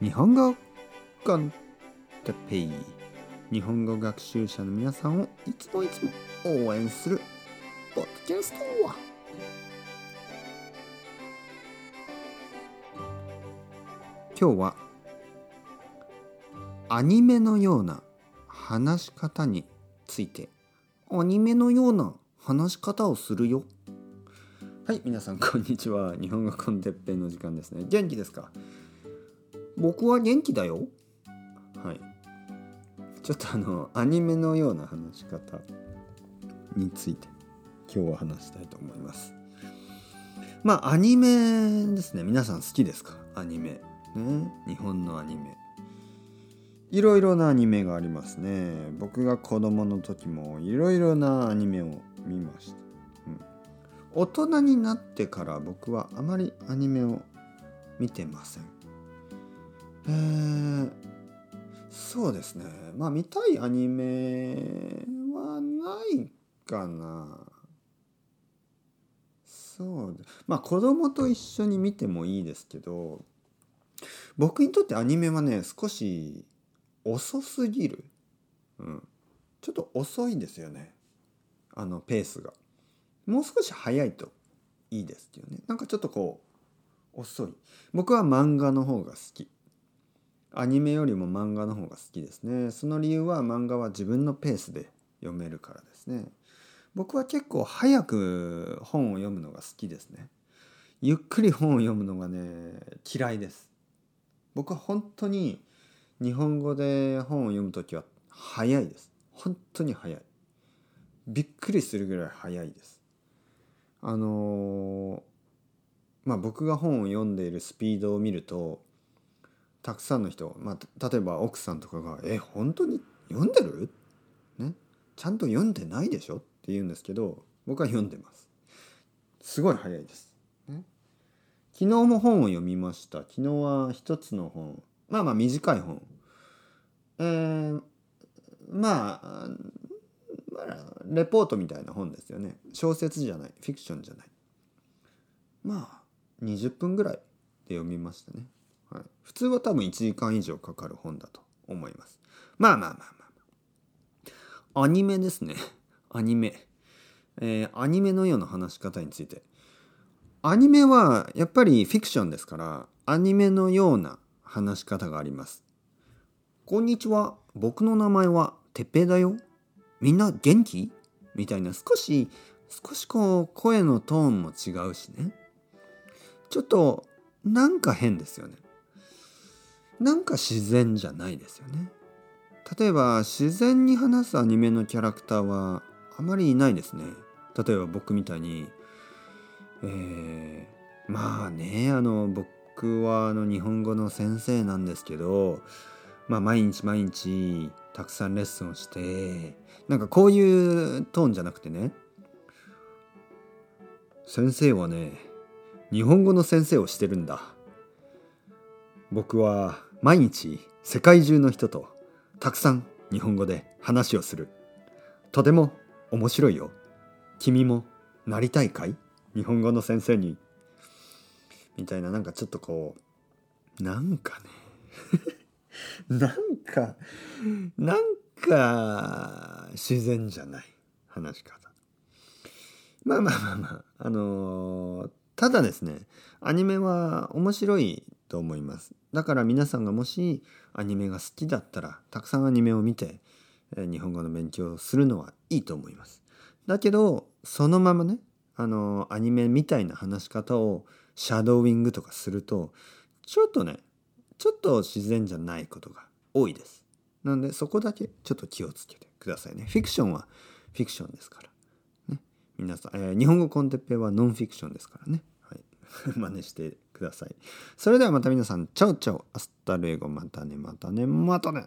日本語コンテペイ。日本語学習者の皆さんをいつもいつも応援するポッドキャスト今日はアニメのような話し方について。アニメのような話し方をするよ。はい皆さんこんにちは。日本語コンテッペイの時間ですね。元気ですか？僕は元気だよ。はい。ちょっとあのアニメのような話し方について今日は話したいと思います。まあアニメですね。皆さん好きですか？アニメ。ね。日本のアニメ。いろいろなアニメがありますね。僕が子供の時もいろいろなアニメを見ました、うん、大人になってから僕はあまりアニメを見てません。え、そうですね。まあ見たいアニメはないかな。そうまあ子供と一緒に見てもいいですけど僕にとってアニメはね少し遅すぎる、うん、ちょっと遅いんですよね。あのペースが。もう少し早いといいですよね。なんかちょっとこう遅い。僕は漫画の方が好き。アニメよりも漫画の方が好きですね。その理由は漫画は自分のペースで読めるからですね。僕は結構早く本を読むのが好きですね。ゆっくり本を読むのがね嫌いです。僕は本当に日本語で本を読む時は早いです。本当に早い。びっくりするぐらい早いです。あのまあ僕が本を読んでいるスピードを見るとたくさんの人、まあ、例えば奥さんとかが「え本当に読んでる?」ね？ちゃんと読んでないでしょ？って言うんですけど僕は読んでます。すごい早いです、ね、昨日も本を読みました。昨日は一つの本。まあまあ短い本。えー、まあまあレポートみたいな本ですよね。小説じゃない。フィクションじゃない。まあ20分ぐらいで読みましたね。普通は多分1時間以上かかる本だと思います。まあまあまあまあ。アニメですね。アニメ。えー、アニメのような話し方について。アニメはやっぱりフィクションですから、アニメのような話し方があります。こんにちは。僕の名前はてっぺいだよ。みんな元気？みたいな少し、少しこう声のトーンも違うしね。ちょっとなんか変ですよね。なんか自然じゃないですよね。例えば自然に話すアニメのキャラクターはあまりいないですね。例えば僕みたいに、えー、まあねあの僕はあの日本語の先生なんですけど、まあ、毎日毎日たくさんレッスンをしてなんかこういうトーンじゃなくてね先生はね日本語の先生をしてるんだ僕は毎日世界中の人とたくさん日本語で話をする。とても面白いよ。君もなりたいかい？日本語の先生に。みたいななんかちょっとこうなんかね なんかなんか自然じゃない話し方。まあまあまあまああのー、ただですねアニメは面白いと思います。だから皆さんがもしアニメが好きだったらたくさんアニメを見て、日本語の勉強をするのはいいと思います。だけどそのままねあのアニメみたいな話し方をシャドーイングとかするとちょっとねちょっと自然じゃないことが多いです。なのでそこだけちょっと気をつけてくださいね。フィクションはフィクションですから、ね、皆さん、えー、日本語 con Teppei はノンフィクションですからね。真似してください。それではまた皆さん、 ciao ciao、hasta luego、またね、またね、またね。